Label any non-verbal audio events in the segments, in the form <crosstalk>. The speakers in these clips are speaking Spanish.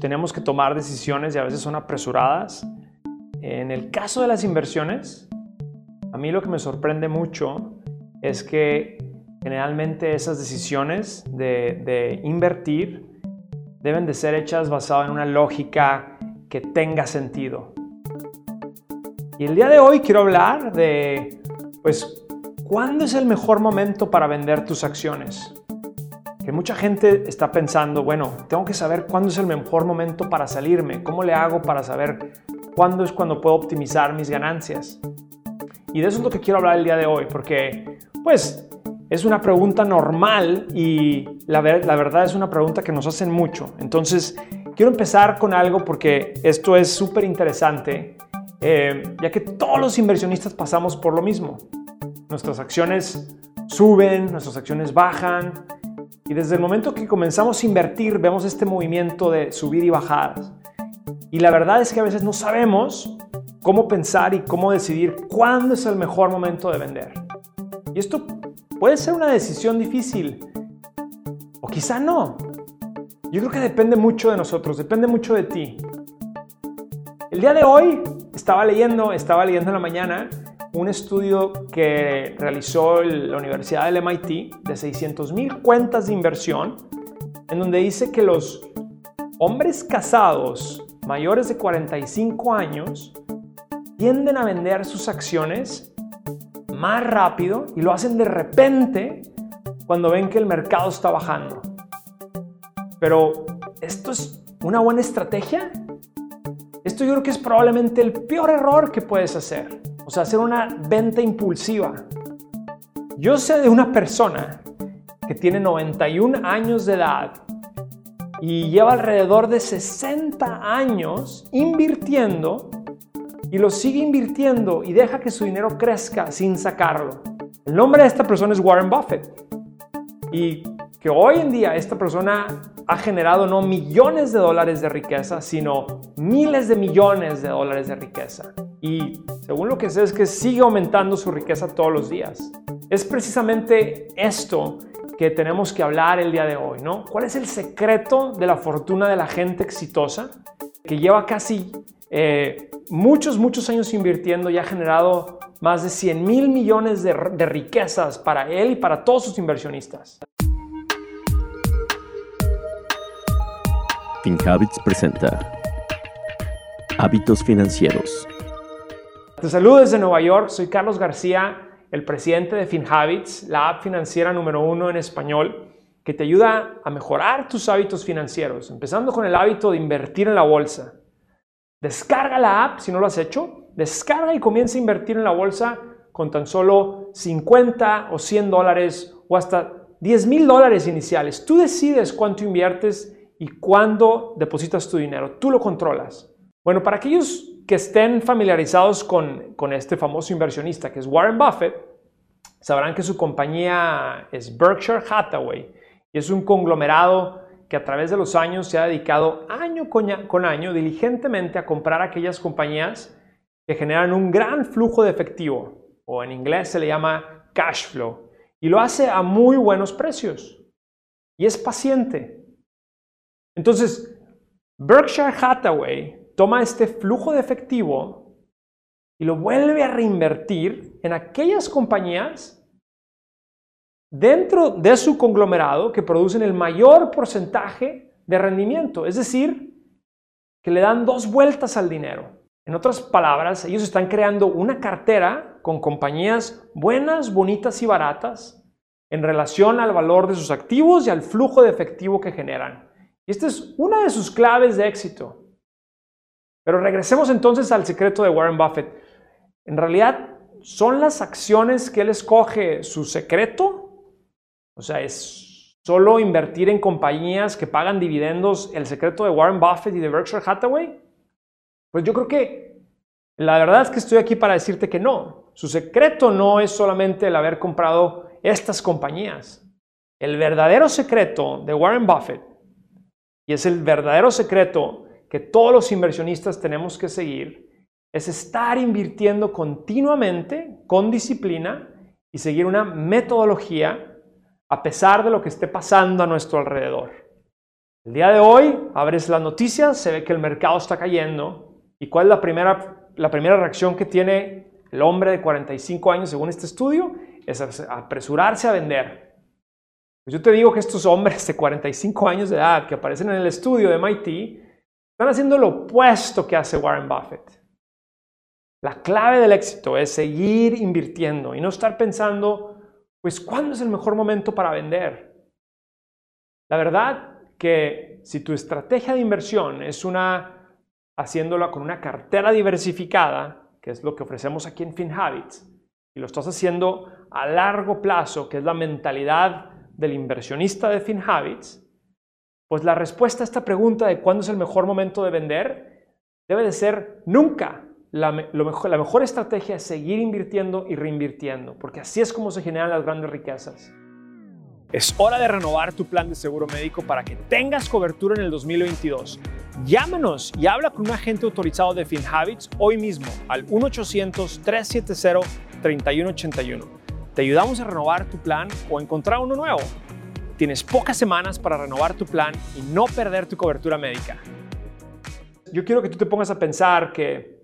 tenemos que tomar decisiones y a veces son apresuradas. En el caso de las inversiones, a mí lo que me sorprende mucho es que generalmente esas decisiones de, invertir deben de ser hechas basadas en una lógica que tenga sentido. Y el día de hoy quiero hablar de, pues, ¿cuándo es el mejor momento para vender tus acciones? Que mucha gente está pensando, bueno, tengo que saber cuándo es el mejor momento para salirme, cómo le hago para saber cuándo es cuando puedo optimizar mis ganancias. Y de eso es lo que quiero hablar el día de hoy, porque, pues, es una pregunta normal y la, la verdad es una pregunta que nos hacen mucho. Entonces, quiero empezar con algo porque esto es súper interesante, eh, ya que todos los inversionistas pasamos por lo mismo. Nuestras acciones suben, nuestras acciones bajan, y desde el momento que comenzamos a invertir vemos este movimiento de subir y bajar. Y la verdad es que a veces no sabemos cómo pensar y cómo decidir cuándo es el mejor momento de vender. Y esto Puede ser una decisión difícil o quizá no. Yo creo que depende mucho de nosotros, depende mucho de ti. El día de hoy estaba leyendo, estaba leyendo en la mañana un estudio que realizó la Universidad del MIT de 600 mil cuentas de inversión, en donde dice que los hombres casados mayores de 45 años tienden a vender sus acciones más rápido y lo hacen de repente cuando ven que el mercado está bajando. Pero, ¿esto es una buena estrategia? Esto yo creo que es probablemente el peor error que puedes hacer. O sea, hacer una venta impulsiva. Yo sé de una persona que tiene 91 años de edad y lleva alrededor de 60 años invirtiendo y lo sigue invirtiendo y deja que su dinero crezca sin sacarlo. El nombre de esta persona es Warren Buffett. Y que hoy en día esta persona ha generado no millones de dólares de riqueza, sino miles de millones de dólares de riqueza. Y según lo que sé es que sigue aumentando su riqueza todos los días. Es precisamente esto que tenemos que hablar el día de hoy, ¿no? ¿Cuál es el secreto de la fortuna de la gente exitosa que lleva casi eh, muchos, muchos años invirtiendo y ha generado más de 100 mil millones de, de riquezas para él y para todos sus inversionistas. FinHabits presenta Hábitos Financieros. Te saludo desde Nueva York, soy Carlos García, el presidente de FinHabits, la app financiera número uno en español que te ayuda a mejorar tus hábitos financieros, empezando con el hábito de invertir en la bolsa. Descarga la app si no lo has hecho. Descarga y comienza a invertir en la bolsa con tan solo 50 o 100 dólares o hasta 10 mil dólares iniciales. Tú decides cuánto inviertes y cuándo depositas tu dinero. Tú lo controlas. Bueno, para aquellos que estén familiarizados con, con este famoso inversionista que es Warren Buffett, sabrán que su compañía es Berkshire Hathaway y es un conglomerado que a través de los años se ha dedicado año con año diligentemente a comprar aquellas compañías que generan un gran flujo de efectivo, o en inglés se le llama cash flow, y lo hace a muy buenos precios. Y es paciente. Entonces, Berkshire Hathaway toma este flujo de efectivo y lo vuelve a reinvertir en aquellas compañías dentro de su conglomerado que producen el mayor porcentaje de rendimiento, es decir, que le dan dos vueltas al dinero. En otras palabras, ellos están creando una cartera con compañías buenas, bonitas y baratas en relación al valor de sus activos y al flujo de efectivo que generan. Y esta es una de sus claves de éxito. Pero regresemos entonces al secreto de Warren Buffett. En realidad, ¿son las acciones que él escoge su secreto o sea, es solo invertir en compañías que pagan dividendos el secreto de Warren Buffett y de Berkshire Hathaway. Pues yo creo que la verdad es que estoy aquí para decirte que no. Su secreto no es solamente el haber comprado estas compañías. El verdadero secreto de Warren Buffett, y es el verdadero secreto que todos los inversionistas tenemos que seguir, es estar invirtiendo continuamente, con disciplina, y seguir una metodología a pesar de lo que esté pasando a nuestro alrededor. El día de hoy abres las noticias, se ve que el mercado está cayendo. ¿Y cuál es la primera, la primera reacción que tiene el hombre de 45 años según este estudio? Es apresurarse a vender. Pues yo te digo que estos hombres de 45 años de edad que aparecen en el estudio de MIT están haciendo lo opuesto que hace Warren Buffett. La clave del éxito es seguir invirtiendo y no estar pensando, pues, ¿cuándo es el mejor momento para vender? La verdad que si tu estrategia de inversión es una haciéndola con una cartera diversificada, que es lo que ofrecemos aquí en FinHabits, y lo estás haciendo a largo plazo, que es la mentalidad del inversionista de FinHabits, pues la respuesta a esta pregunta de cuándo es el mejor momento de vender debe de ser nunca. La, mejor, la mejor estrategia es seguir invirtiendo y reinvirtiendo, porque así es como se generan las grandes riquezas. Es hora de renovar tu plan de seguro médico para que tengas cobertura en el 2022. Llámanos y habla con un agente autorizado de FinHabits hoy mismo al 1-800-370-3181. Te ayudamos a renovar tu plan o encontrar uno nuevo. Tienes pocas semanas para renovar tu plan y no perder tu cobertura médica. Yo quiero que tú te pongas a pensar que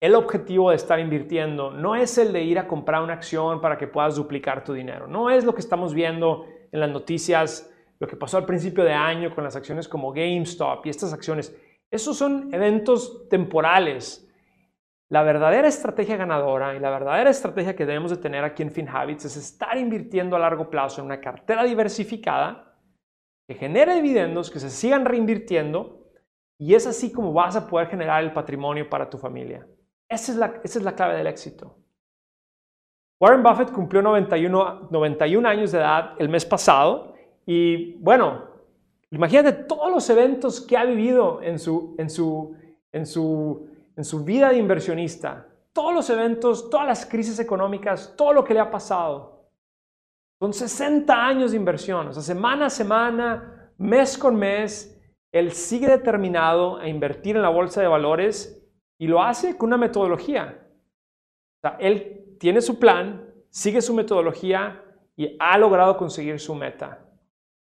el objetivo de estar invirtiendo no es el de ir a comprar una acción para que puedas duplicar tu dinero. No es lo que estamos viendo en las noticias, lo que pasó al principio de año con las acciones como GameStop y estas acciones. Esos son eventos temporales. La verdadera estrategia ganadora y la verdadera estrategia que debemos de tener aquí en FinHabits es estar invirtiendo a largo plazo en una cartera diversificada que genere dividendos, que se sigan reinvirtiendo y es así como vas a poder generar el patrimonio para tu familia. Esa es la, esa es la clave del éxito. Warren Buffett cumplió 91, 91 años de edad el mes pasado y bueno, imagínate todos los eventos que ha vivido en su, en su, en su, en su vida de inversionista. Todos los eventos, todas las crisis económicas, todo lo que le ha pasado. Son 60 años de inversión, o sea, semana a semana, mes con mes, él sigue determinado a invertir en la bolsa de valores y lo hace con una metodología. O sea, él tiene su plan, sigue su metodología y ha logrado conseguir su meta.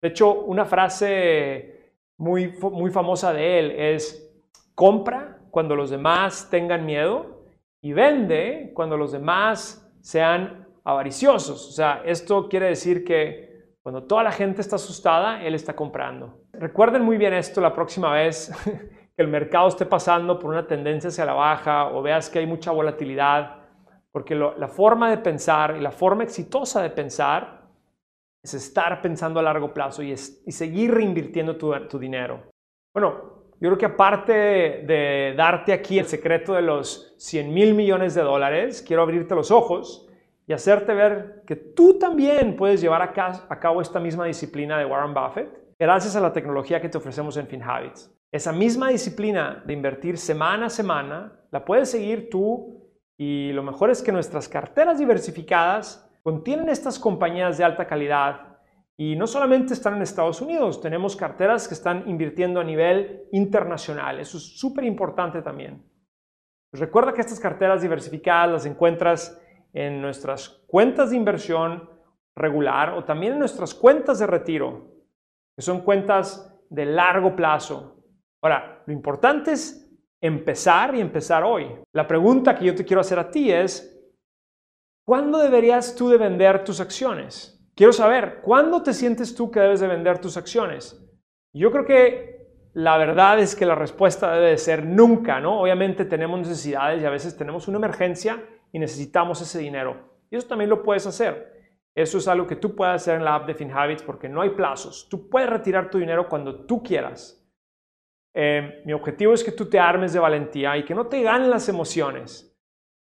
De hecho, una frase muy, muy famosa de él es, compra cuando los demás tengan miedo y vende cuando los demás sean avariciosos. O sea, esto quiere decir que cuando toda la gente está asustada, él está comprando. Recuerden muy bien esto la próxima vez <laughs> que el mercado esté pasando por una tendencia hacia la baja o veas que hay mucha volatilidad, porque la forma de pensar y la forma exitosa de pensar es estar pensando a largo plazo y, seguir reinvirtiendo tu, tu, dinero. Bueno, yo creo que aparte de darte aquí el secreto de los 100 mil millones de dólares, quiero abrirte los ojos y hacerte ver que tú también puedes llevar a, a cabo esta misma disciplina de Warren Buffett gracias a la tecnología que te ofrecemos en FinHabits. Esa misma disciplina de invertir semana a semana la puedes seguir tú y lo mejor es que nuestras carteras diversificadas contienen estas compañías de alta calidad y no solamente están en Estados Unidos, tenemos carteras que están invirtiendo a nivel internacional. Eso es súper importante también. Pues recuerda que estas carteras diversificadas las encuentras en nuestras cuentas de inversión regular o también en nuestras cuentas de retiro, que son cuentas de largo plazo, Ahora, lo importante es empezar y empezar hoy. La pregunta que yo te quiero hacer a ti es, ¿cuándo deberías tú de vender tus acciones? Quiero saber, ¿cuándo te sientes tú que debes de vender tus acciones? Yo creo que la verdad es que la respuesta debe de ser nunca, ¿no? Obviamente tenemos necesidades y a veces tenemos una emergencia y necesitamos ese dinero. Y eso también lo puedes hacer. Eso es algo que tú puedes hacer en la app de FinHabits porque no hay plazos. Tú puedes retirar tu dinero cuando tú quieras. Eh, mi objetivo es que tú te armes de valentía y que no te ganen las emociones.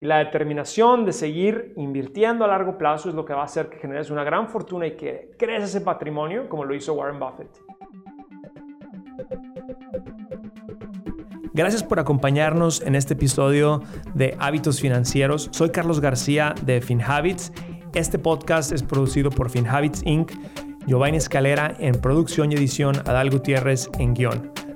Y la determinación de seguir invirtiendo a largo plazo es lo que va a hacer que generes una gran fortuna y que crees ese patrimonio como lo hizo Warren Buffett. Gracias por acompañarnos en este episodio de Hábitos Financieros. Soy Carlos García de FinHabits. Este podcast es producido por FinHabits Inc., Giovanni Escalera en producción y edición, Adal Gutiérrez en guion.